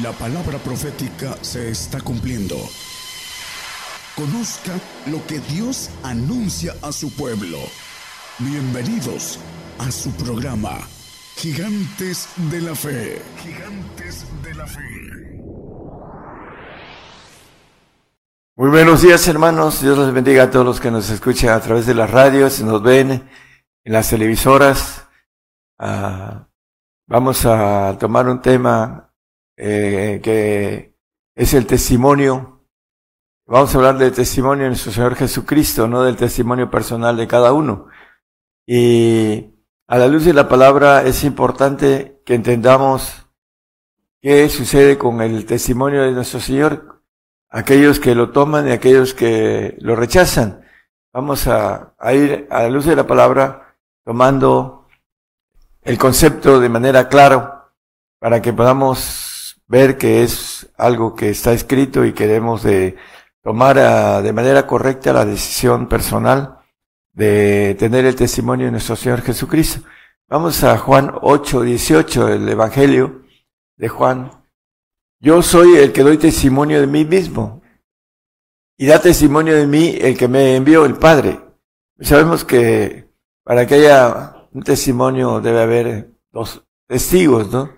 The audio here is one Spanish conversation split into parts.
La palabra profética se está cumpliendo. Conozca lo que Dios anuncia a su pueblo. Bienvenidos a su programa, Gigantes de la Fe. Gigantes de la Fe. Muy buenos días hermanos, Dios les bendiga a todos los que nos escuchan a través de las radios, nos ven en las televisoras. Ah, vamos a tomar un tema eh, que es el testimonio. Vamos a hablar del testimonio de nuestro Señor Jesucristo, no del testimonio personal de cada uno. Y a la luz de la palabra es importante que entendamos qué sucede con el testimonio de nuestro Señor, aquellos que lo toman y aquellos que lo rechazan. Vamos a, a ir a la luz de la palabra tomando el concepto de manera clara para que podamos ver que es algo que está escrito y queremos de tomar de manera correcta la decisión personal de tener el testimonio de nuestro Señor Jesucristo. Vamos a Juan 8, 18, el Evangelio de Juan. Yo soy el que doy testimonio de mí mismo y da testimonio de mí el que me envió el Padre. Sabemos que para que haya un testimonio debe haber dos testigos, ¿no?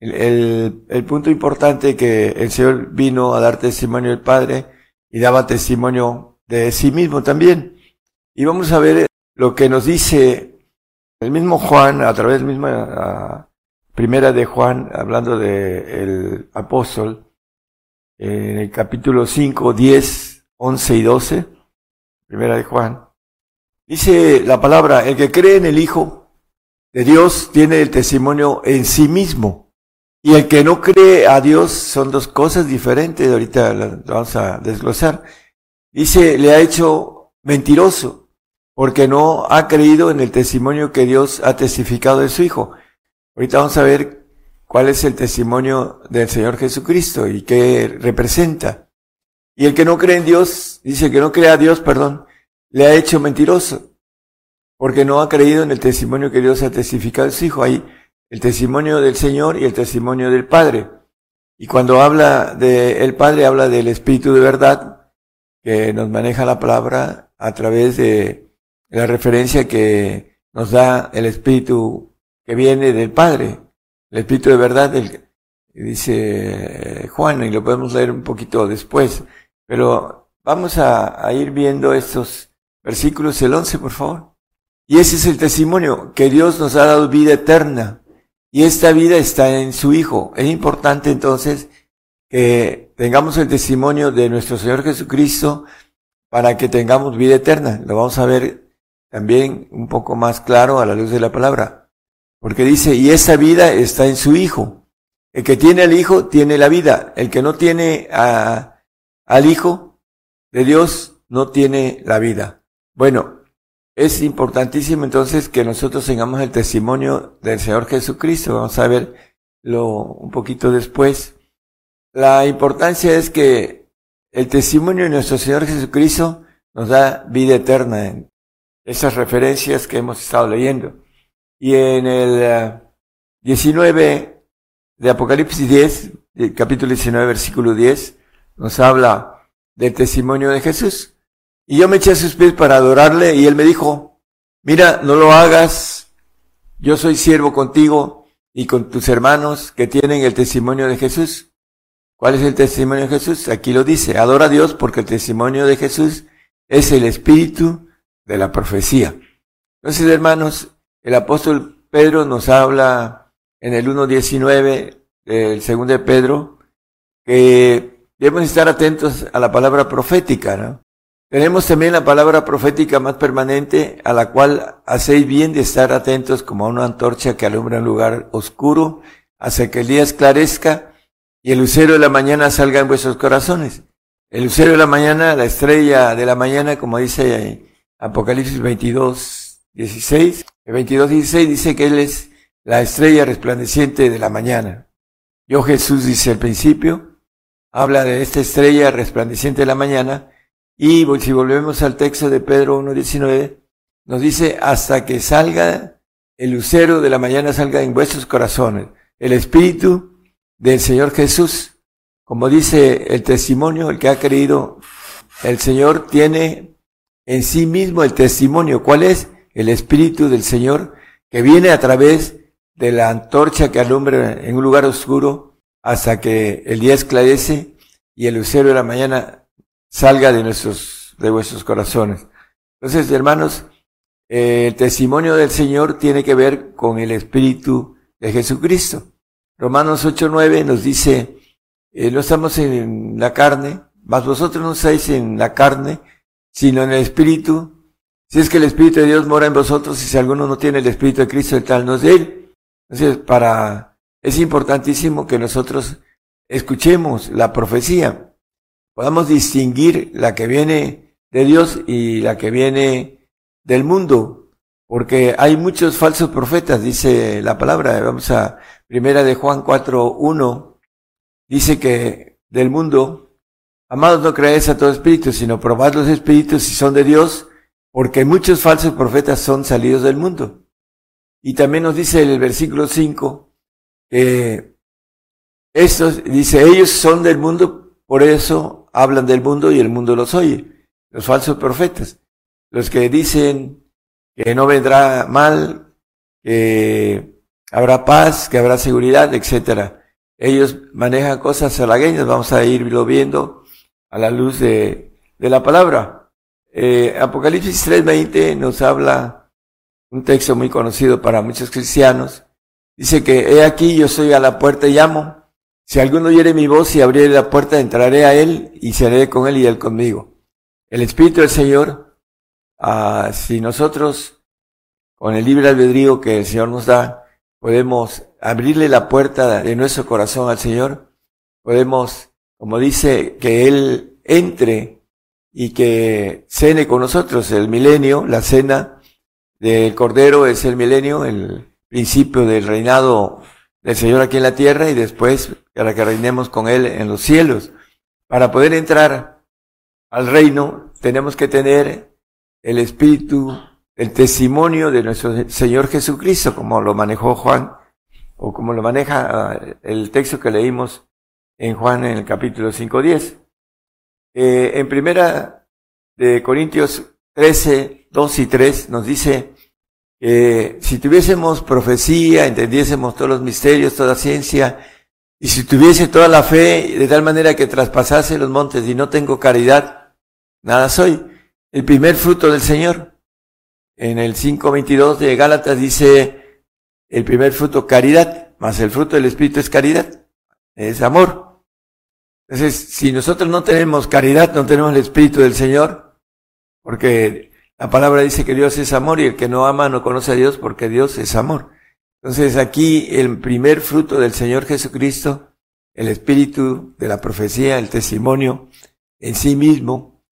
El, el, punto importante que el Señor vino a dar testimonio del Padre y daba testimonio de sí mismo también. Y vamos a ver lo que nos dice el mismo Juan a través de la misma primera de Juan, hablando de el apóstol, en el capítulo 5, 10, 11 y 12, primera de Juan. Dice la palabra, el que cree en el Hijo de Dios tiene el testimonio en sí mismo. Y el que no cree a Dios son dos cosas diferentes, ahorita las vamos a desglosar. Dice, le ha hecho mentiroso, porque no ha creído en el testimonio que Dios ha testificado de su Hijo. Ahorita vamos a ver cuál es el testimonio del Señor Jesucristo y qué representa. Y el que no cree en Dios, dice que no cree a Dios, perdón, le ha hecho mentiroso, porque no ha creído en el testimonio que Dios ha testificado de su Hijo. Ahí el testimonio del Señor y el testimonio del Padre. Y cuando habla del Padre, habla del Espíritu de verdad, que nos maneja la palabra a través de la referencia que nos da el Espíritu que viene del Padre, el Espíritu de verdad, dice Juan, y lo podemos leer un poquito después, pero vamos a, a ir viendo estos versículos, el 11, por favor. Y ese es el testimonio, que Dios nos ha dado vida eterna y esta vida está en su Hijo. Es importante entonces que tengamos el testimonio de nuestro Señor Jesucristo para que tengamos vida eterna. Lo vamos a ver también un poco más claro a la luz de la palabra. Porque dice, y esa vida está en su Hijo. El que tiene al Hijo tiene la vida. El que no tiene al Hijo de Dios no tiene la vida. Bueno, es importantísimo entonces que nosotros tengamos el testimonio del Señor Jesucristo. Vamos a verlo un poquito después. La importancia es que el testimonio de nuestro Señor Jesucristo nos da vida eterna en esas referencias que hemos estado leyendo. Y en el 19 eh, de Apocalipsis 10, capítulo 19, versículo 10, nos habla del testimonio de Jesús. Y yo me eché a sus pies para adorarle y él me dijo, mira, no lo hagas, yo soy siervo contigo y con tus hermanos que tienen el testimonio de Jesús. ¿Cuál es el testimonio de Jesús? Aquí lo dice, adora a Dios porque el testimonio de Jesús es el espíritu de la profecía. Entonces, hermanos, el apóstol Pedro nos habla en el 1.19 del segundo de Pedro que debemos estar atentos a la palabra profética, ¿no? Tenemos también la palabra profética más permanente, a la cual hacéis bien de estar atentos como a una antorcha que alumbra un lugar oscuro, hasta que el día esclarezca y el lucero de la mañana salga en vuestros corazones. El lucero de la mañana, la estrella de la mañana, como dice Apocalipsis 22, 16. El 22, 16 dice que Él es la estrella resplandeciente de la mañana. Yo Jesús dice al principio, habla de esta estrella resplandeciente de la mañana, y si volvemos al texto de Pedro 1.19, nos dice, hasta que salga el lucero de la mañana salga en vuestros corazones, el espíritu del Señor Jesús. Como dice el testimonio, el que ha creído, el Señor tiene en sí mismo el testimonio. ¿Cuál es? El Espíritu del Señor que viene a través de la antorcha que alumbra en un lugar oscuro hasta que el día esclarece y el lucero de la mañana salga de nuestros, de vuestros corazones. Entonces, hermanos, eh, el testimonio del Señor tiene que ver con el Espíritu de Jesucristo. Romanos 8.9 nos dice, eh, no estamos en la carne, mas vosotros no estáis en la carne, sino en el Espíritu. Si es que el Espíritu de Dios mora en vosotros, y si alguno no tiene el Espíritu de Cristo, el tal no es de él. Entonces, para, es importantísimo que nosotros escuchemos la profecía, podamos distinguir la que viene de Dios y la que viene del mundo, porque hay muchos falsos profetas, dice la palabra. Vamos a primera de Juan 4, 1, dice que del mundo, amados no creáis a todo espíritu, sino probad los espíritus si son de Dios, porque muchos falsos profetas son salidos del mundo. Y también nos dice el versículo 5 que estos, dice, ellos son del mundo, por eso hablan del mundo y el mundo los oye. Los falsos profetas. Los que dicen que no vendrá mal, que habrá paz, que habrá seguridad, etcétera. Ellos manejan cosas halagueñas, vamos a irlo viendo a la luz de, de la palabra. Eh, Apocalipsis 3.20 nos habla un texto muy conocido para muchos cristianos. Dice que he aquí yo soy a la puerta y llamo. Si alguno oyere mi voz y abriere la puerta, entraré a él y seré con él y él conmigo. El Espíritu del Señor, ah, si nosotros, con el libre albedrío que el Señor nos da, podemos abrirle la puerta de nuestro corazón al Señor, podemos, como dice, que Él entre y que cene con nosotros el milenio, la cena del Cordero es el milenio, el principio del reinado del Señor aquí en la tierra y después para que reinemos con Él en los cielos. Para poder entrar al reino tenemos que tener el espíritu, el testimonio de nuestro Señor Jesucristo, como lo manejó Juan, o como lo maneja ah, el texto que leímos en Juan en el capítulo 5.10. Eh, en primera de Corintios 13, 2 y 3 nos dice, eh, si tuviésemos profecía, entendiésemos todos los misterios, toda ciencia, y si tuviese toda la fe de tal manera que traspasase los montes y no tengo caridad, nada soy. El primer fruto del Señor. En el 5.22 de Gálatas dice el primer fruto caridad, más el fruto del Espíritu es caridad, es amor. Entonces, si nosotros no tenemos caridad, no tenemos el Espíritu del Señor, porque la palabra dice que Dios es amor y el que no ama no conoce a Dios porque Dios es amor. Entonces aquí el primer fruto del Señor Jesucristo, el espíritu de la profecía, el testimonio en sí mismo,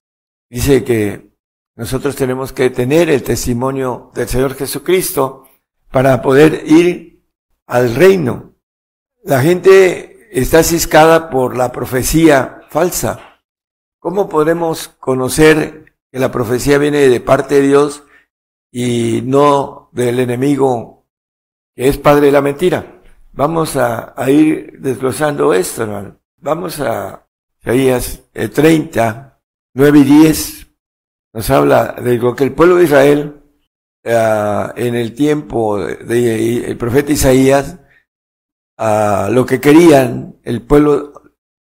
dice que nosotros tenemos que tener el testimonio del Señor Jesucristo para poder ir al reino. La gente está ciscada por la profecía falsa. ¿Cómo podemos conocer que la profecía viene de parte de Dios y no del enemigo que es padre de la mentira. Vamos a, ir desglosando esto, hermano. Vamos a Isaías 30, 9 y 10. Nos habla de lo que el pueblo de Israel uh, en el tiempo del de, profeta Isaías, lo que querían, el pueblo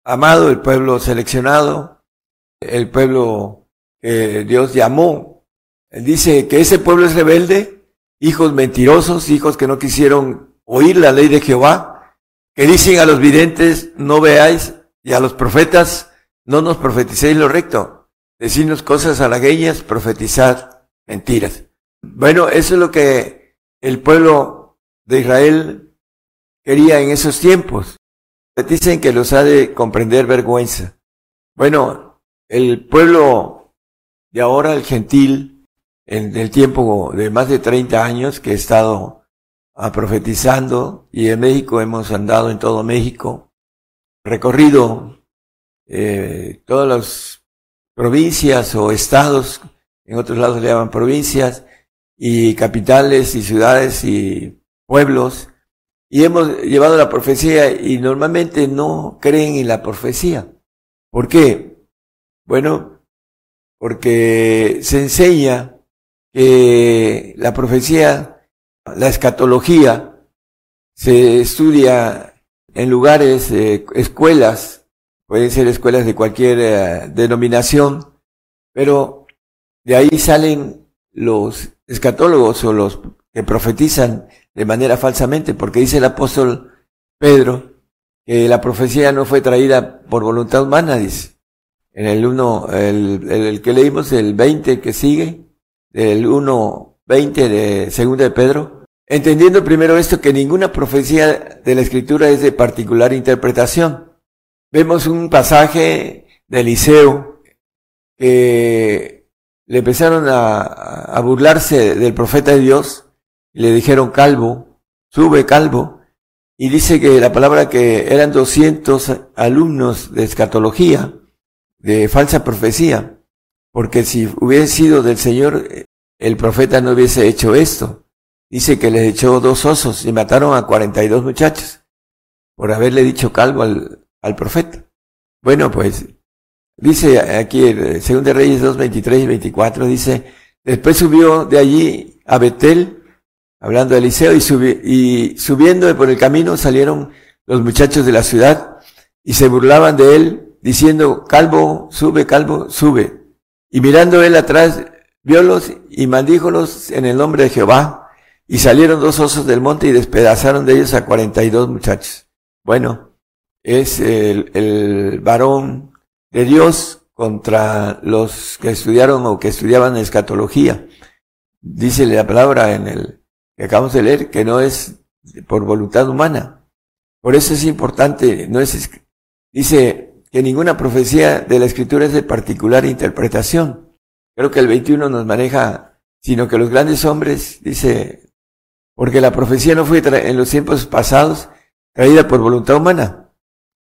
amado, el pueblo seleccionado, el pueblo Dios llamó. Él dice que ese pueblo es rebelde, hijos mentirosos, hijos que no quisieron oír la ley de Jehová, que dicen a los videntes, no veáis, y a los profetas, no nos profeticéis lo recto. Decirnos cosas halagueñas, profetizad mentiras. Bueno, eso es lo que el pueblo de Israel quería en esos tiempos. Dicen que los ha de comprender vergüenza. Bueno, el pueblo y ahora el gentil, en el tiempo de más de 30 años que he estado ah, profetizando y en México hemos andado en todo México, recorrido eh, todas las provincias o estados, en otros lados le llaman provincias, y capitales y ciudades y pueblos, y hemos llevado la profecía y normalmente no creen en la profecía. ¿Por qué? Bueno, porque se enseña que la profecía, la escatología, se estudia en lugares, eh, escuelas, pueden ser escuelas de cualquier eh, denominación, pero de ahí salen los escatólogos o los que profetizan de manera falsamente, porque dice el apóstol Pedro que la profecía no fue traída por voluntad humana, dice. En el 1, el, el, que leímos, el 20 que sigue, el 1, 20 de segunda de Pedro, entendiendo primero esto que ninguna profecía de la escritura es de particular interpretación. Vemos un pasaje de Eliseo que le empezaron a, a burlarse del profeta de Dios y le dijeron calvo, sube calvo, y dice que la palabra que eran 200 alumnos de escatología, de falsa profecía, porque si hubiese sido del Señor, el profeta no hubiese hecho esto. Dice que les echó dos osos y mataron a 42 muchachos por haberle dicho calvo al, al profeta. Bueno, pues dice aquí 2 de Reyes 2, 23 y 24, dice, después subió de allí a Betel hablando de Eliseo, y, y subiendo por el camino salieron los muchachos de la ciudad y se burlaban de él, diciendo, calvo, sube, calvo, sube. Y mirando él atrás, viólos y maldíjolos en el nombre de Jehová, y salieron dos osos del monte y despedazaron de ellos a cuarenta y dos muchachos. Bueno, es el, el varón de Dios contra los que estudiaron o que estudiaban escatología. Dice la palabra en el que acabamos de leer, que no es por voluntad humana. Por eso es importante, no es, dice que ninguna profecía de la escritura es de particular interpretación. Creo que el 21 nos maneja, sino que los grandes hombres, dice, porque la profecía no fue en los tiempos pasados traída por voluntad humana,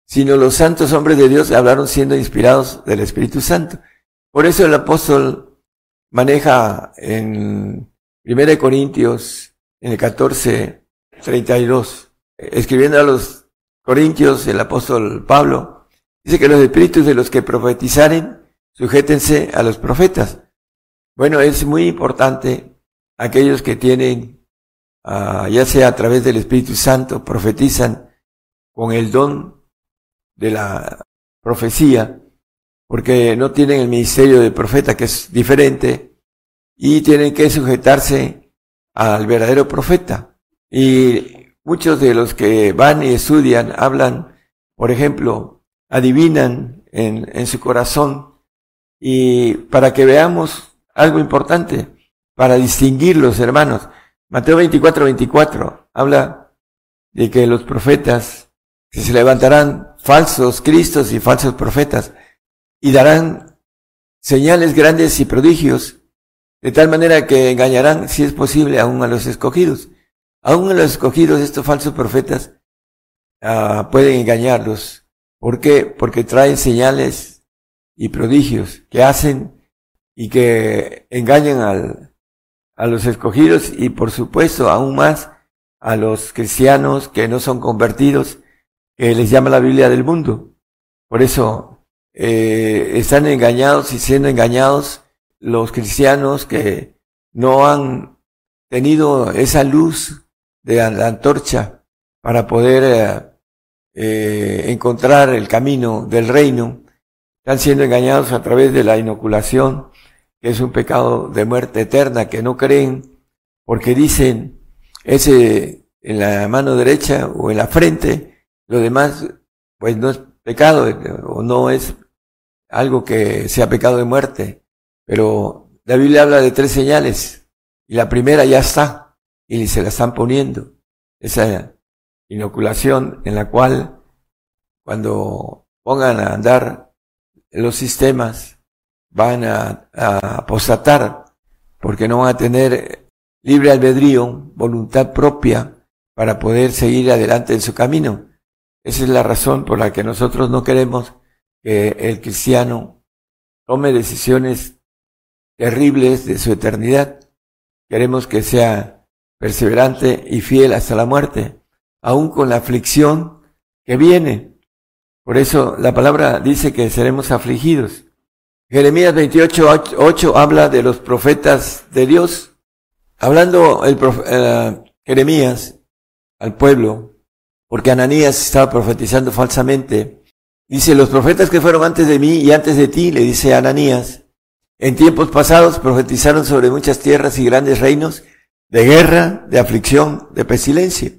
sino los santos hombres de Dios hablaron siendo inspirados del Espíritu Santo. Por eso el apóstol maneja en 1 Corintios en el 14, 32, escribiendo a los Corintios, el apóstol Pablo, dice que los espíritus de los que profetizaren, sujétense a los profetas. Bueno, es muy importante aquellos que tienen, uh, ya sea a través del Espíritu Santo, profetizan con el don de la profecía, porque no tienen el ministerio de profeta, que es diferente, y tienen que sujetarse al verdadero profeta. Y muchos de los que van y estudian hablan, por ejemplo, adivinan en, en su corazón y para que veamos algo importante, para distinguir los hermanos. Mateo 24, 24 habla de que los profetas, se levantarán falsos cristos y falsos profetas y darán señales grandes y prodigios de tal manera que engañarán, si es posible, aún a los escogidos. Aún a los escogidos, estos falsos profetas uh, pueden engañarlos. ¿Por qué? Porque traen señales y prodigios que hacen y que engañan al, a los escogidos y por supuesto aún más a los cristianos que no son convertidos, que les llama la Biblia del mundo. Por eso eh, están engañados y siendo engañados los cristianos que no han tenido esa luz de la antorcha para poder eh, eh, encontrar el camino del reino, están siendo engañados a través de la inoculación, que es un pecado de muerte eterna, que no creen, porque dicen ese en la mano derecha o en la frente, lo demás pues no es pecado o no es algo que sea pecado de muerte. Pero la Biblia habla de tres señales y la primera ya está y se la están poniendo. Esa inoculación en la cual cuando pongan a andar los sistemas van a, apostatar porque no van a tener libre albedrío, voluntad propia para poder seguir adelante en su camino. Esa es la razón por la que nosotros no queremos que el cristiano tome decisiones terribles de su eternidad. Queremos que sea perseverante y fiel hasta la muerte, aún con la aflicción que viene. Por eso la palabra dice que seremos afligidos. Jeremías 28, 8 habla de los profetas de Dios. Hablando el eh, Jeremías al pueblo, porque Ananías estaba profetizando falsamente. Dice, los profetas que fueron antes de mí y antes de ti, le dice Ananías, en tiempos pasados profetizaron sobre muchas tierras y grandes reinos de guerra, de aflicción, de pestilencia.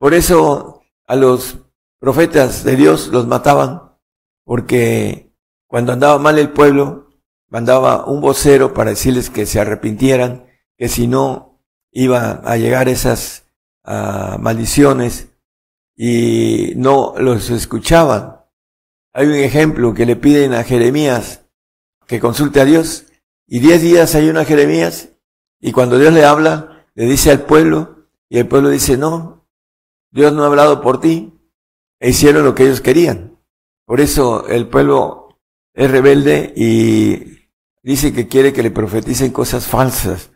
Por eso a los profetas de Dios los mataban, porque cuando andaba mal el pueblo, mandaba un vocero para decirles que se arrepintieran, que si no iba a llegar esas ah, maldiciones y no los escuchaban. Hay un ejemplo que le piden a Jeremías que consulte a Dios y diez días hay una Jeremías y cuando Dios le habla, le dice al pueblo y el pueblo dice, no, Dios no ha hablado por ti e hicieron lo que ellos querían. Por eso el pueblo es rebelde y dice que quiere que le profeticen cosas falsas,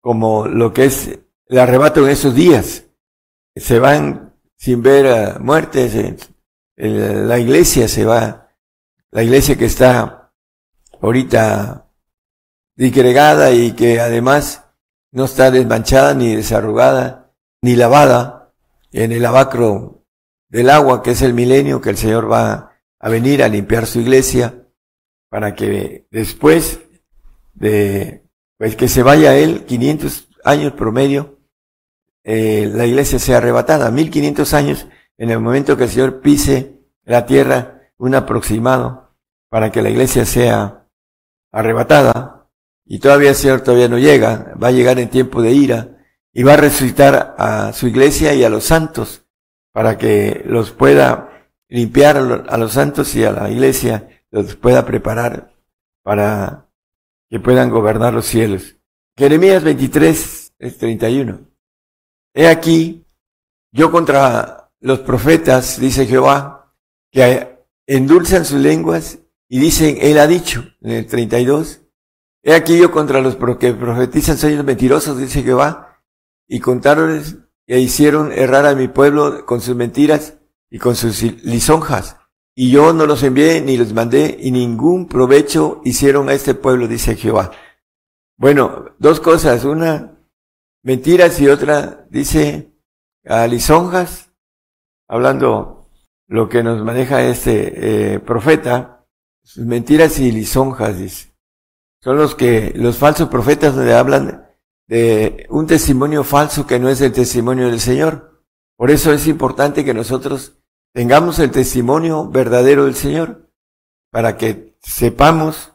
como lo que es el arrebato en esos días. Se van sin ver muertes, la iglesia se va, la iglesia que está ahorita disgregada y que además no está desmanchada ni desarrugada ni lavada en el lavacro del agua que es el milenio que el Señor va a venir a limpiar su iglesia para que después de pues que se vaya él 500 años promedio eh, la iglesia sea arrebatada 1500 años en el momento que el Señor pise la tierra, un aproximado para que la iglesia sea arrebatada. Y todavía el Señor todavía no llega, va a llegar en tiempo de ira y va a resucitar a su iglesia y a los santos para que los pueda limpiar a los santos y a la iglesia, los pueda preparar para que puedan gobernar los cielos. Jeremías 23, 31. He aquí, yo contra los profetas, dice Jehová, que endulzan sus lenguas y dicen, Él ha dicho, en el 32, he aquí yo contra los que profetizan soy los mentirosos, dice Jehová, y contaron e hicieron errar a mi pueblo con sus mentiras y con sus lisonjas. Y yo no los envié ni los mandé y ningún provecho hicieron a este pueblo, dice Jehová. Bueno, dos cosas, una mentiras y otra dice a lisonjas hablando lo que nos maneja este eh, profeta, sus mentiras y lisonjas, dice. Son los que, los falsos profetas le hablan de un testimonio falso que no es el testimonio del Señor. Por eso es importante que nosotros tengamos el testimonio verdadero del Señor, para que sepamos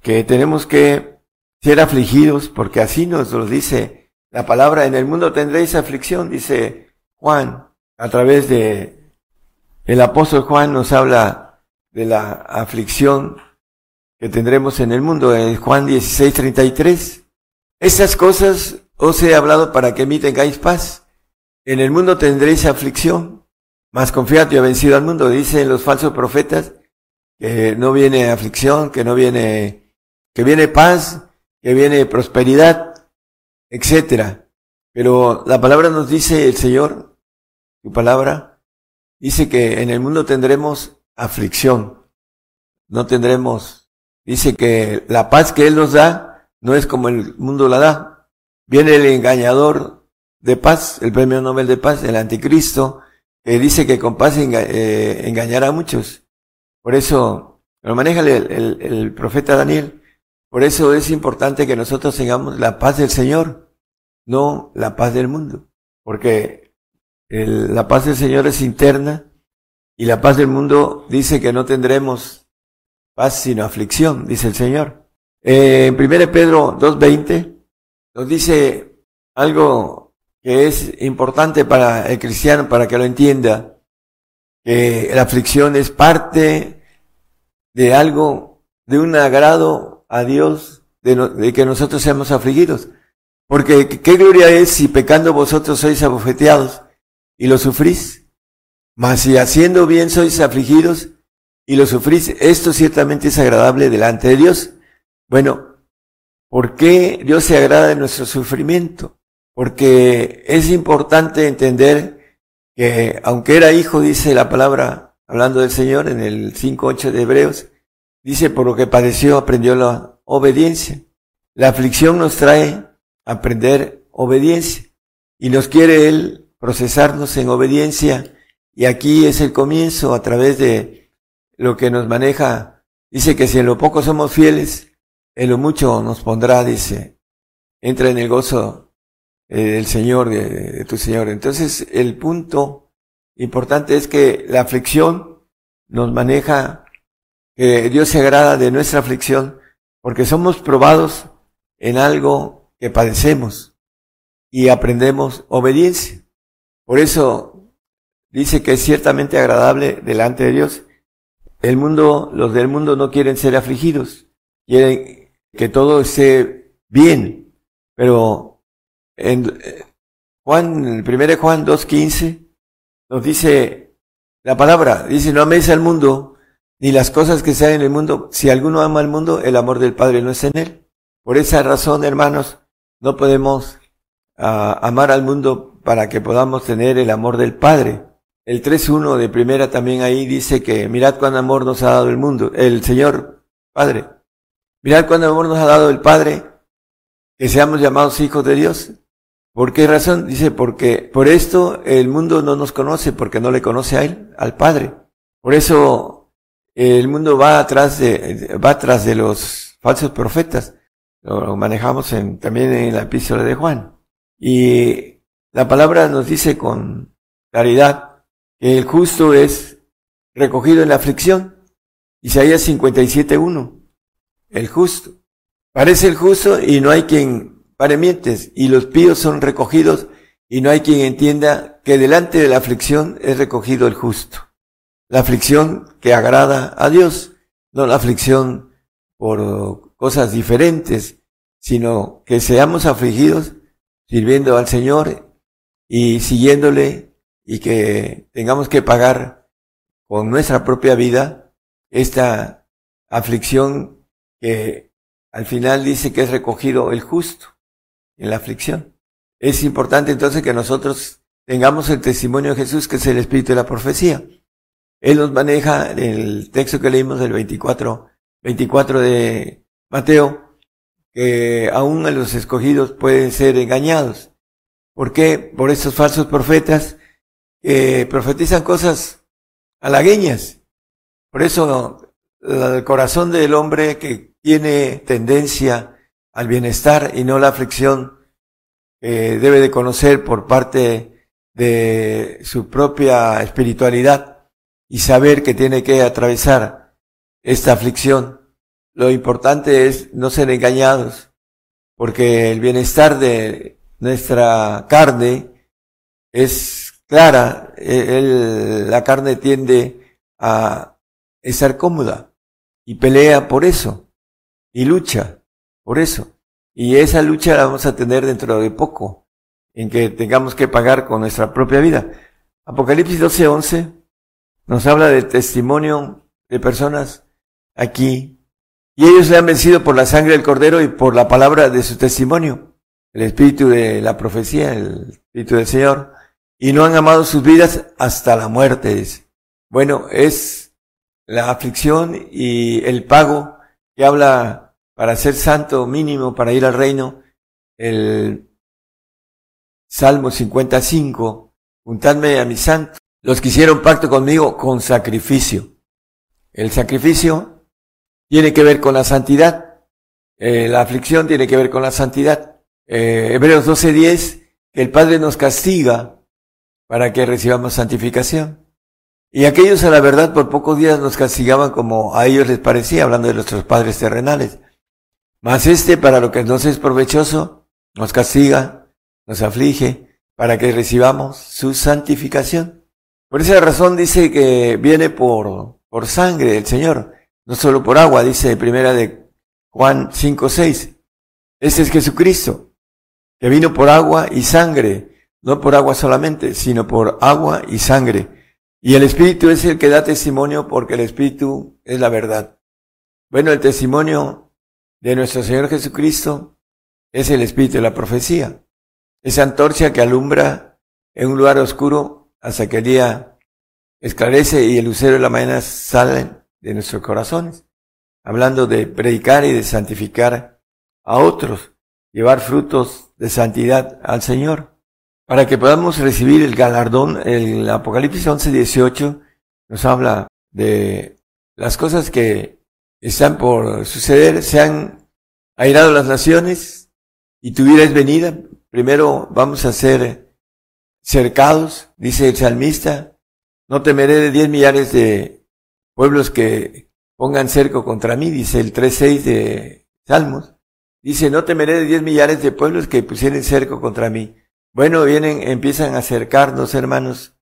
que tenemos que ser afligidos, porque así nos lo dice la palabra, en el mundo tendréis aflicción, dice Juan a través de el apóstol Juan nos habla de la aflicción que tendremos en el mundo, en Juan 16, 33. Estas cosas os he hablado para que mí tengáis paz. En el mundo tendréis aflicción, mas confiad, yo he vencido al mundo. Dicen los falsos profetas que no viene aflicción, que no viene, que viene paz, que viene prosperidad, etcétera. Pero la palabra nos dice el Señor su palabra, dice que en el mundo tendremos aflicción, no tendremos, dice que la paz que Él nos da no es como el mundo la da. Viene el engañador de paz, el premio Nobel de paz, el anticristo, que dice que con paz eh, engañará a muchos. Por eso lo maneja el, el profeta Daniel. Por eso es importante que nosotros tengamos la paz del Señor, no la paz del mundo. Porque la paz del Señor es interna y la paz del mundo dice que no tendremos paz sino aflicción, dice el Señor. Eh, en 1 Pedro 2.20 nos dice algo que es importante para el cristiano, para que lo entienda, que la aflicción es parte de algo, de un agrado a Dios, de, de que nosotros seamos afligidos. Porque qué gloria es si pecando vosotros sois abofeteados y lo sufrís. Mas si haciendo bien sois afligidos y lo sufrís, esto ciertamente es agradable delante de Dios. Bueno, ¿por qué Dios se agrada de nuestro sufrimiento? Porque es importante entender que aunque era hijo, dice la palabra, hablando del Señor en el 5.8 de Hebreos, dice, por lo que padeció, aprendió la obediencia. La aflicción nos trae aprender obediencia y nos quiere Él procesarnos en obediencia y aquí es el comienzo a través de lo que nos maneja. Dice que si en lo poco somos fieles, en lo mucho nos pondrá, dice, entra en el gozo eh, del Señor, de, tu Señor. Entonces, el punto importante es que la aflicción nos maneja, que Dios se agrada de nuestra aflicción, porque somos probados en algo que padecemos y aprendemos obediencia. Por eso dice que es ciertamente agradable delante de Dios. El mundo, los del mundo no quieren ser afligidos, quieren que todo esté bien. Pero en Juan, el 1 Juan 2.15 nos dice la palabra, dice, no améis al mundo, ni las cosas que sean en el mundo. Si alguno ama al mundo, el amor del Padre no es en él. Por esa razón, hermanos, no podemos ah, amar al mundo para que podamos tener el amor del Padre. El 3.1 de primera también ahí dice que mirad cuán amor nos ha dado el mundo, el Señor Padre. Mirad cuán amor nos ha dado el Padre, que seamos llamados hijos de Dios. ¿Por qué razón? Dice, porque por esto el mundo no nos conoce, porque no le conoce a Él, al Padre. Por eso el mundo va atrás de, va atrás de los falsos profetas. Lo manejamos en, también en la epístola de Juan. Y la palabra nos dice con claridad el justo es recogido en la aflicción. Isaías 57.1. El justo. Parece el justo y no hay quien pare mientes. Y los píos son recogidos y no hay quien entienda que delante de la aflicción es recogido el justo. La aflicción que agrada a Dios, no la aflicción por cosas diferentes, sino que seamos afligidos sirviendo al Señor y siguiéndole y que tengamos que pagar con nuestra propia vida esta aflicción que al final dice que es recogido el justo en la aflicción. Es importante entonces que nosotros tengamos el testimonio de Jesús, que es el espíritu de la profecía. Él nos maneja el texto que leímos del 24, 24 de Mateo, que aún a los escogidos pueden ser engañados. ¿Por qué? Por estos falsos profetas eh, profetizan cosas halagueñas. Por eso el corazón del hombre que tiene tendencia al bienestar y no la aflicción, debe de conocer por parte de su propia espiritualidad y saber que tiene que atravesar esta aflicción. Lo importante es no ser engañados, porque el bienestar de nuestra carne es clara, eh, la carne tiende a estar cómoda y pelea por eso y lucha por eso. Y esa lucha la vamos a tener dentro de poco, en que tengamos que pagar con nuestra propia vida. Apocalipsis 12:11 nos habla del testimonio de personas aquí. Y ellos le han vencido por la sangre del cordero y por la palabra de su testimonio. El espíritu de la profecía, el espíritu del Señor y no han amado sus vidas hasta la muerte. Bueno, es la aflicción y el pago que habla para ser santo mínimo, para ir al reino, el Salmo 55, juntadme a mis santos, los que hicieron pacto conmigo con sacrificio. El sacrificio tiene que ver con la santidad, eh, la aflicción tiene que ver con la santidad. Eh, Hebreos 12:10, que el Padre nos castiga para que recibamos santificación. Y aquellos a la verdad por pocos días nos castigaban como a ellos les parecía, hablando de nuestros padres terrenales. Mas este, para lo que nos es provechoso, nos castiga, nos aflige, para que recibamos su santificación. Por esa razón dice que viene por, por sangre el Señor, no solo por agua, dice primera de Juan 5, 6. Este es Jesucristo, que vino por agua y sangre, no por agua solamente, sino por agua y sangre. Y el Espíritu es el que da testimonio porque el Espíritu es la verdad. Bueno, el testimonio de nuestro Señor Jesucristo es el Espíritu de la profecía. Esa antorcha que alumbra en un lugar oscuro hasta que el día esclarece y el lucero de la mañana salen de nuestros corazones. Hablando de predicar y de santificar a otros, llevar frutos de santidad al Señor, para que podamos recibir el galardón. El Apocalipsis 11, 18 nos habla de las cosas que están por suceder, se han airado las naciones y tu vida es venida. Primero vamos a ser cercados, dice el salmista, no temeré de diez millares de pueblos que pongan cerco contra mí, dice el 3.6 de Salmos. Dice, no temeré de diez millares de pueblos que pusieren cerco contra mí. Bueno, vienen, empiezan a acercarnos, hermanos.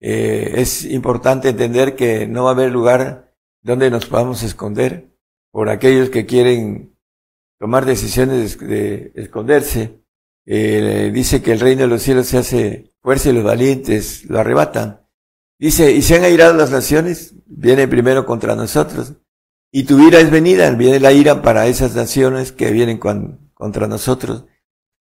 Eh, es importante entender que no va a haber lugar donde nos podamos esconder por aquellos que quieren tomar decisiones de, esconderse. Eh, dice que el reino de los cielos se hace fuerza y los valientes lo arrebatan. Dice, y se han airado las naciones, viene primero contra nosotros. Y tu ira es venida, viene la ira para esas naciones que vienen contra nosotros.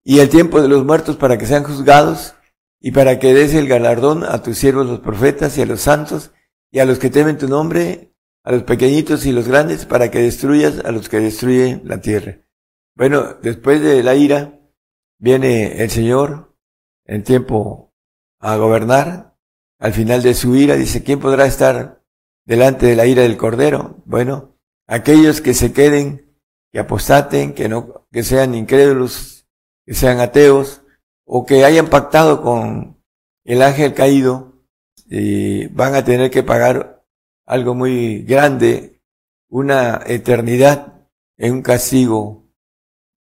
Y el tiempo de los muertos para que sean juzgados y para que des el galardón a tus siervos los profetas y a los santos y a los que temen tu nombre, a los pequeñitos y los grandes, para que destruyas a los que destruyen la tierra. Bueno, después de la ira, viene el Señor en tiempo a gobernar. Al final de su ira dice, ¿quién podrá estar delante de la ira del Cordero? Bueno, aquellos que se queden, que apostaten, que no, que sean incrédulos, que sean ateos, o que hayan pactado con el ángel caído, y van a tener que pagar algo muy grande, una eternidad en un castigo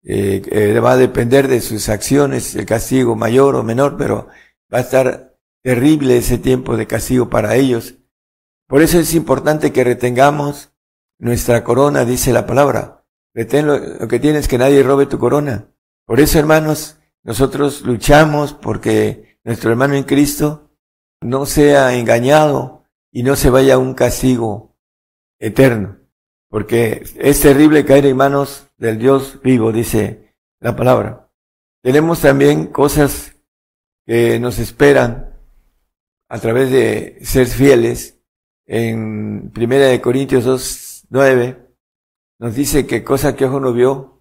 eh, va a depender de sus acciones, el castigo mayor o menor, pero va a estar terrible ese tiempo de castigo para ellos. Por eso es importante que retengamos nuestra corona, dice la palabra. Retén lo, que tienes, que nadie robe tu corona. Por eso, hermanos, nosotros luchamos porque nuestro hermano en Cristo no sea engañado y no se vaya a un castigo eterno. Porque es terrible caer en manos del Dios vivo, dice la palabra. Tenemos también cosas que nos esperan a través de ser fieles. En Primera de Corintios 2, 9, nos dice que cosa que ojo no vio,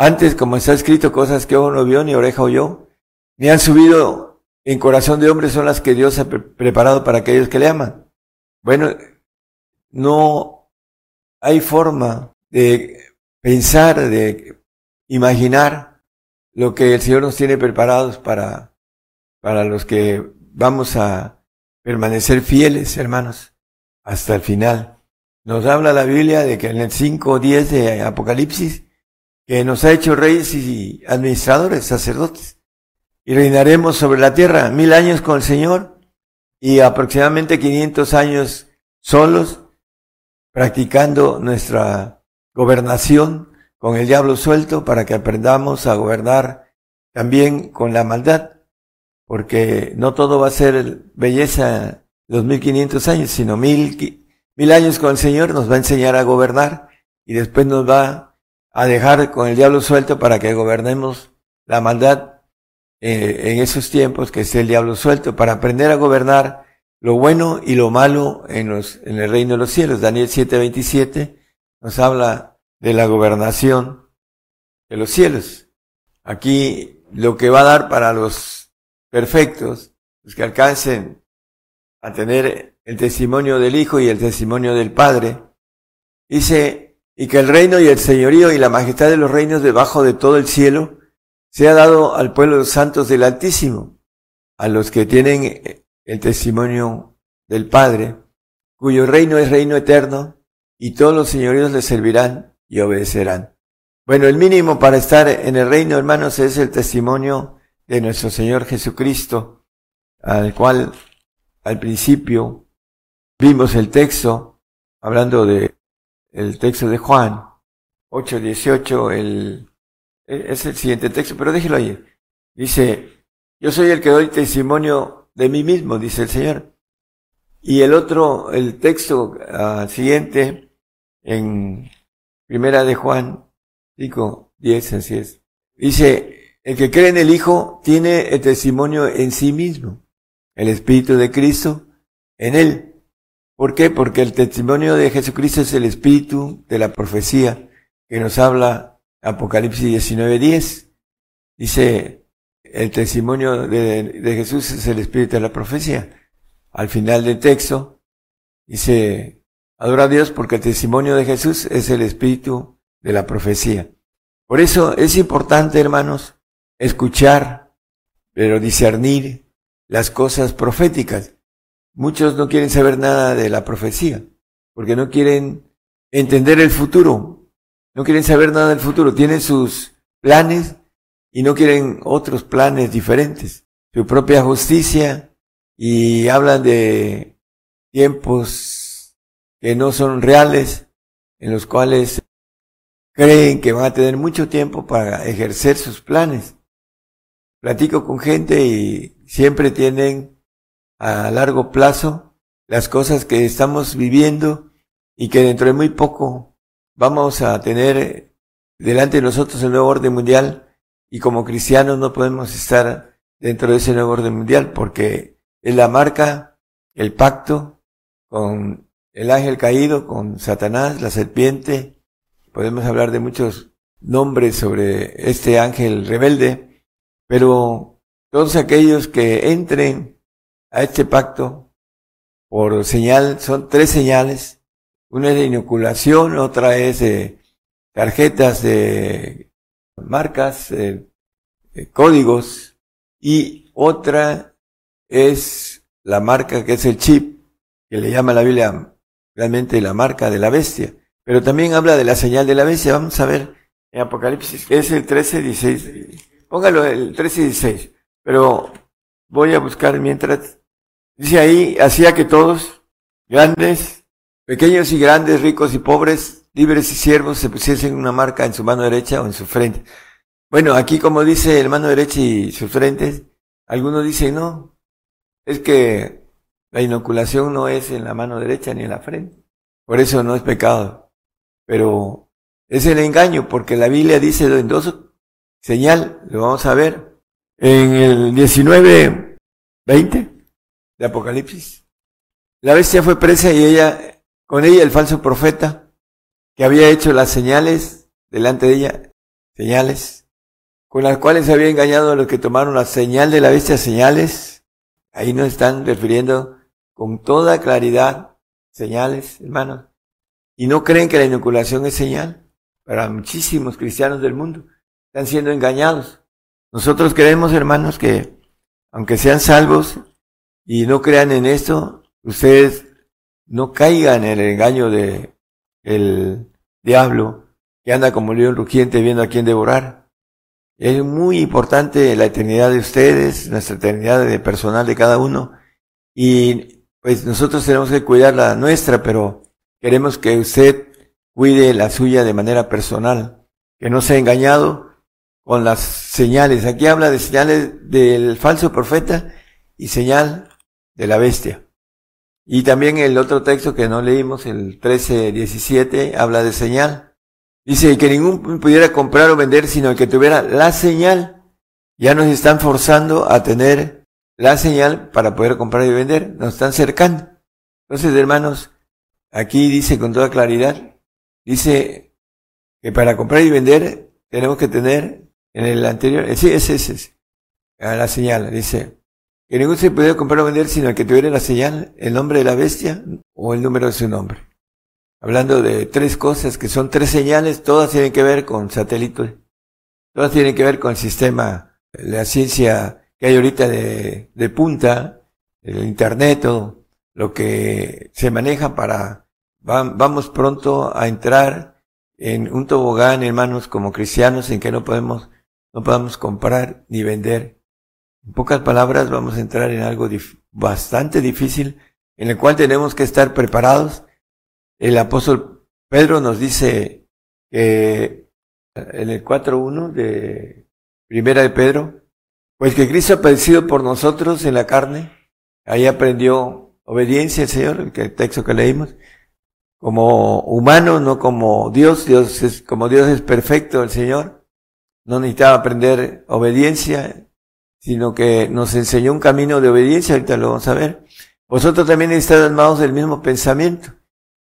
antes como está escrito, cosas que ojo no vio, ni oreja oyó, ni han subido en corazón de hombre son las que Dios ha preparado para aquellos que le aman. Bueno, no hay forma de pensar, de imaginar lo que el Señor nos tiene preparados para, para los que vamos a permanecer fieles, hermanos, hasta el final. Nos habla la Biblia de que en el 5.10 de Apocalipsis, que nos ha hecho reyes y administradores, sacerdotes, y reinaremos sobre la tierra mil años con el Señor y aproximadamente 500 años solos, practicando nuestra gobernación con el diablo suelto para que aprendamos a gobernar también con la maldad, porque no todo va a ser belleza los mil quinientos años, sino mil, mil años con el Señor nos va a enseñar a gobernar y después nos va a dejar con el diablo suelto para que gobernemos la maldad eh, en esos tiempos que esté el diablo suelto, para aprender a gobernar lo bueno y lo malo en, los, en el reino de los cielos. Daniel 7:27 nos habla de la gobernación de los cielos. Aquí lo que va a dar para los perfectos, los que alcancen a tener el testimonio del Hijo y el testimonio del Padre, dice, y que el reino y el señorío y la majestad de los reinos debajo de todo el cielo sea dado al pueblo de los santos del Altísimo, a los que tienen el testimonio del Padre, cuyo reino es reino eterno, y todos los señoríos le servirán y obedecerán. Bueno, el mínimo para estar en el reino, hermanos, es el testimonio de nuestro Señor Jesucristo, al cual al principio vimos el texto, hablando de el texto de Juan 8:18, el, es el siguiente texto, pero déjelo ahí. Dice, yo soy el que doy testimonio de mí mismo, dice el Señor. Y el otro, el texto uh, siguiente, en Primera de Juan 5, 10, así es. Dice, el que cree en el Hijo tiene el testimonio en sí mismo. el Espíritu de Cristo en él. ¿Por qué? Porque el testimonio de Jesucristo es el espíritu de la profecía que nos habla Apocalipsis 19:10. Dice, el testimonio de, de, Jesús es el espíritu de la profecía. Al final del texto dice, adora a Dios porque el testimonio de Jesús es el espíritu de la profecía. Por eso es importante, hermanos, escuchar, pero discernir las cosas proféticas. Muchos no quieren saber nada de la profecía, porque no quieren entender el futuro, no quieren saber nada del futuro, tienen sus planes y no quieren otros planes diferentes, su propia justicia y hablan de tiempos que no son reales, en los cuales creen que van a tener mucho tiempo para ejercer sus planes. Platico con gente y siempre tienen a largo plazo las cosas que estamos viviendo y que dentro de muy poco vamos a tener delante de nosotros el nuevo orden mundial y como cristianos no podemos estar dentro de ese nuevo orden mundial porque es la marca, el pacto con el ángel caído, con Satanás, la serpiente. Podemos hablar de muchos nombres sobre este ángel rebelde, pero todos aquellos que entren a este pacto por señal, son tres señales. Una es de inoculación, otra es de tarjetas de marcas, códigos, y otra es la marca que es el chip, que le llama la Biblia realmente la marca de la bestia. Pero también habla de la señal de la bestia. Vamos a ver en Apocalipsis, es el 13, 16. Póngalo el 13 y 16. Pero voy a buscar mientras Dice ahí, hacía que todos, grandes, pequeños y grandes, ricos y pobres, libres y siervos, se pusiesen una marca en su mano derecha o en su frente. Bueno, aquí como dice el mano derecha y sus frentes, algunos dicen no, es que la inoculación no es en la mano derecha ni en la frente. Por eso no es pecado. Pero es el engaño, porque la Biblia dice en dos señal, lo vamos a ver, en el 19, 20, de Apocalipsis. La bestia fue presa y ella, con ella el falso profeta, que había hecho las señales delante de ella, señales, con las cuales había engañado a los que tomaron la señal de la bestia, señales. Ahí nos están refiriendo con toda claridad, señales, hermanos. Y no creen que la inoculación es señal. Para muchísimos cristianos del mundo están siendo engañados. Nosotros creemos, hermanos, que aunque sean salvos, y no crean en esto, ustedes no caigan en el engaño de el diablo que anda como león rugiente viendo a quién devorar. Es muy importante la eternidad de ustedes, nuestra eternidad de personal de cada uno. Y pues nosotros tenemos que cuidar la nuestra, pero queremos que usted cuide la suya de manera personal, que no sea engañado con las señales. Aquí habla de señales del falso profeta y señal de la bestia. Y también el otro texto que no leímos, el 13-17, habla de señal. Dice que ningún pudiera comprar o vender sino el que tuviera la señal. Ya nos están forzando a tener la señal para poder comprar y vender. Nos están cercando. Entonces, hermanos, aquí dice con toda claridad, dice que para comprar y vender tenemos que tener en el anterior, sí, ese es, la señal, dice, que ningún se pudiera comprar o vender sino el que tuviera la señal, el nombre de la bestia o el número de su nombre. Hablando de tres cosas que son tres señales, todas tienen que ver con satélites, todas tienen que ver con el sistema, la ciencia que hay ahorita de, de punta, el internet, todo, lo que se maneja para, vamos pronto a entrar en un tobogán, hermanos, como cristianos, en que no podemos, no podemos comprar ni vender en pocas palabras, vamos a entrar en algo bastante difícil, en el cual tenemos que estar preparados. El apóstol Pedro nos dice que en el 4.1 de Primera de Pedro, pues que Cristo ha padecido por nosotros en la carne, ahí aprendió obediencia al Señor, el texto que leímos, como humano, no como Dios, Dios es, como Dios es perfecto, el Señor, no necesitaba aprender obediencia, sino que nos enseñó un camino de obediencia, ahorita lo vamos a ver. Vosotros también estáis armados del mismo pensamiento.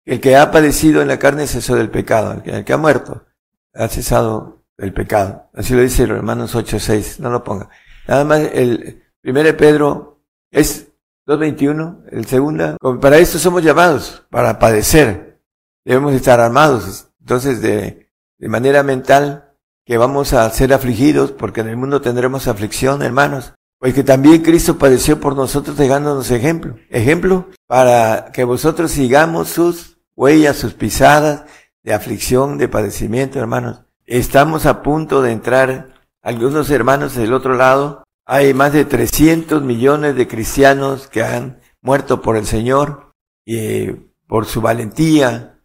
El que ha padecido en la carne cesó del pecado, el que ha muerto ha cesado del pecado. Así lo dice Romanos 8.6, no lo ponga. Nada más el primero de Pedro es 2.21, el segundo. Para esto somos llamados, para padecer. Debemos estar armados. Entonces, de, de manera mental, que vamos a ser afligidos, porque en el mundo tendremos aflicción, hermanos. Pues que también Cristo padeció por nosotros dejándonos ejemplo. Ejemplo para que vosotros sigamos sus huellas, sus pisadas de aflicción, de padecimiento, hermanos. Estamos a punto de entrar, algunos hermanos del otro lado, hay más de 300 millones de cristianos que han muerto por el Señor y por su valentía,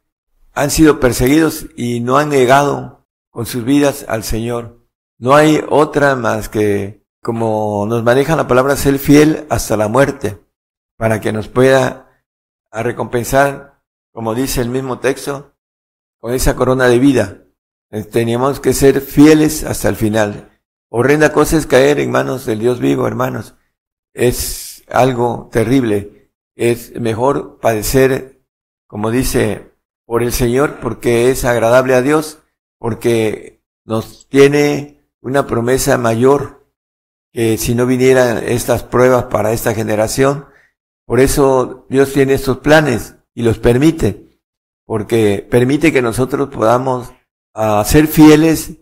han sido perseguidos y no han negado con sus vidas al Señor. No hay otra más que, como nos maneja la palabra, ser fiel hasta la muerte, para que nos pueda recompensar, como dice el mismo texto, con esa corona de vida. Teníamos que ser fieles hasta el final. Horrenda cosa es caer en manos del Dios vivo, hermanos. Es algo terrible. Es mejor padecer, como dice, por el Señor, porque es agradable a Dios, porque nos tiene una promesa mayor que si no vinieran estas pruebas para esta generación. Por eso Dios tiene estos planes y los permite, porque permite que nosotros podamos ah, ser fieles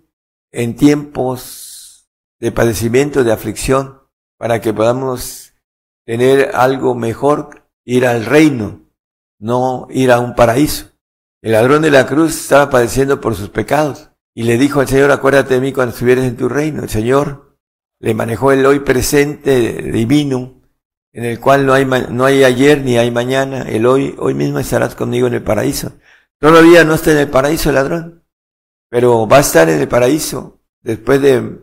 en tiempos de padecimiento, de aflicción, para que podamos tener algo mejor, ir al reino, no ir a un paraíso. El ladrón de la cruz estaba padeciendo por sus pecados y le dijo al Señor, acuérdate de mí cuando estuvieras en tu reino. El Señor le manejó el hoy presente divino, en el cual no hay, no hay ayer ni hay mañana. El hoy, hoy mismo estarás conmigo en el paraíso. Todavía no está en el paraíso el ladrón, pero va a estar en el paraíso después de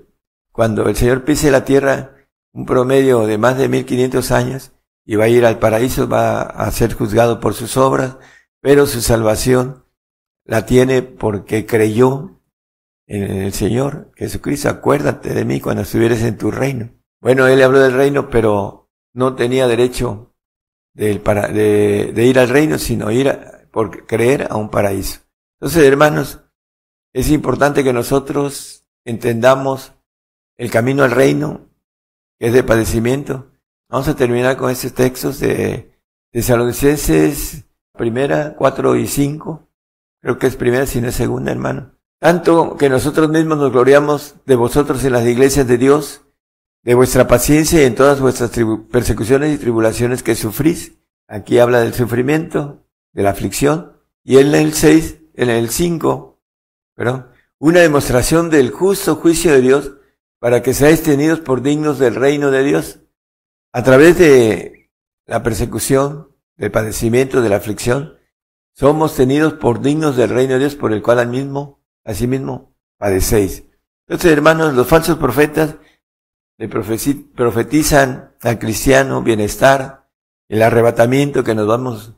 cuando el Señor pise la tierra, un promedio de más de 1500 años, y va a ir al paraíso, va a ser juzgado por sus obras, pero su salvación la tiene porque creyó en el Señor Jesucristo. Acuérdate de mí cuando estuvieres en tu reino. Bueno, él habló del reino, pero no tenía derecho de, ir al reino, sino ir por creer a un paraíso. Entonces, hermanos, es importante que nosotros entendamos el camino al reino, que es de padecimiento. Vamos a terminar con estos textos de Tesalonicenses primera, cuatro y cinco. Creo que es primera, si no es segunda, hermano. Tanto que nosotros mismos nos gloriamos de vosotros en las iglesias de Dios, de vuestra paciencia y en todas vuestras persecuciones y tribulaciones que sufrís. Aquí habla del sufrimiento, de la aflicción. Y en el seis, en el cinco, perdón, una demostración del justo juicio de Dios para que seáis tenidos por dignos del reino de Dios. A través de la persecución, del padecimiento, de la aflicción, somos tenidos por dignos del reino de Dios por el cual al mismo, asimismo, padecéis. Entonces, hermanos, los falsos profetas le profetizan al cristiano bienestar, el arrebatamiento que nos vamos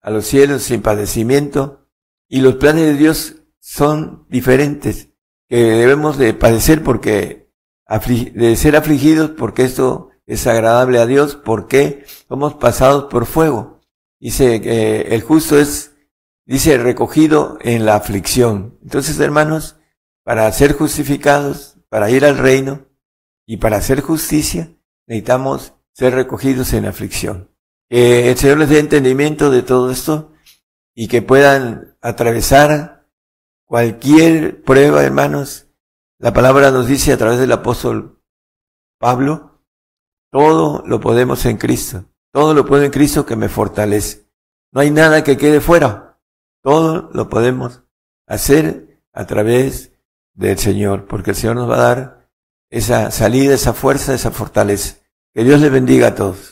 a los cielos sin padecimiento, y los planes de Dios son diferentes, que debemos de padecer porque de ser afligidos porque esto es agradable a Dios, porque somos pasados por fuego. Dice que el justo es, dice, recogido en la aflicción. Entonces, hermanos, para ser justificados, para ir al reino y para hacer justicia, necesitamos ser recogidos en aflicción. Que el Señor les dé entendimiento de todo esto y que puedan atravesar cualquier prueba, hermanos, la palabra nos dice a través del apóstol Pablo, todo lo podemos en Cristo. Todo lo puedo en Cristo que me fortalece. No hay nada que quede fuera. Todo lo podemos hacer a través del Señor, porque el Señor nos va a dar esa salida, esa fuerza, esa fortaleza. Que Dios les bendiga a todos.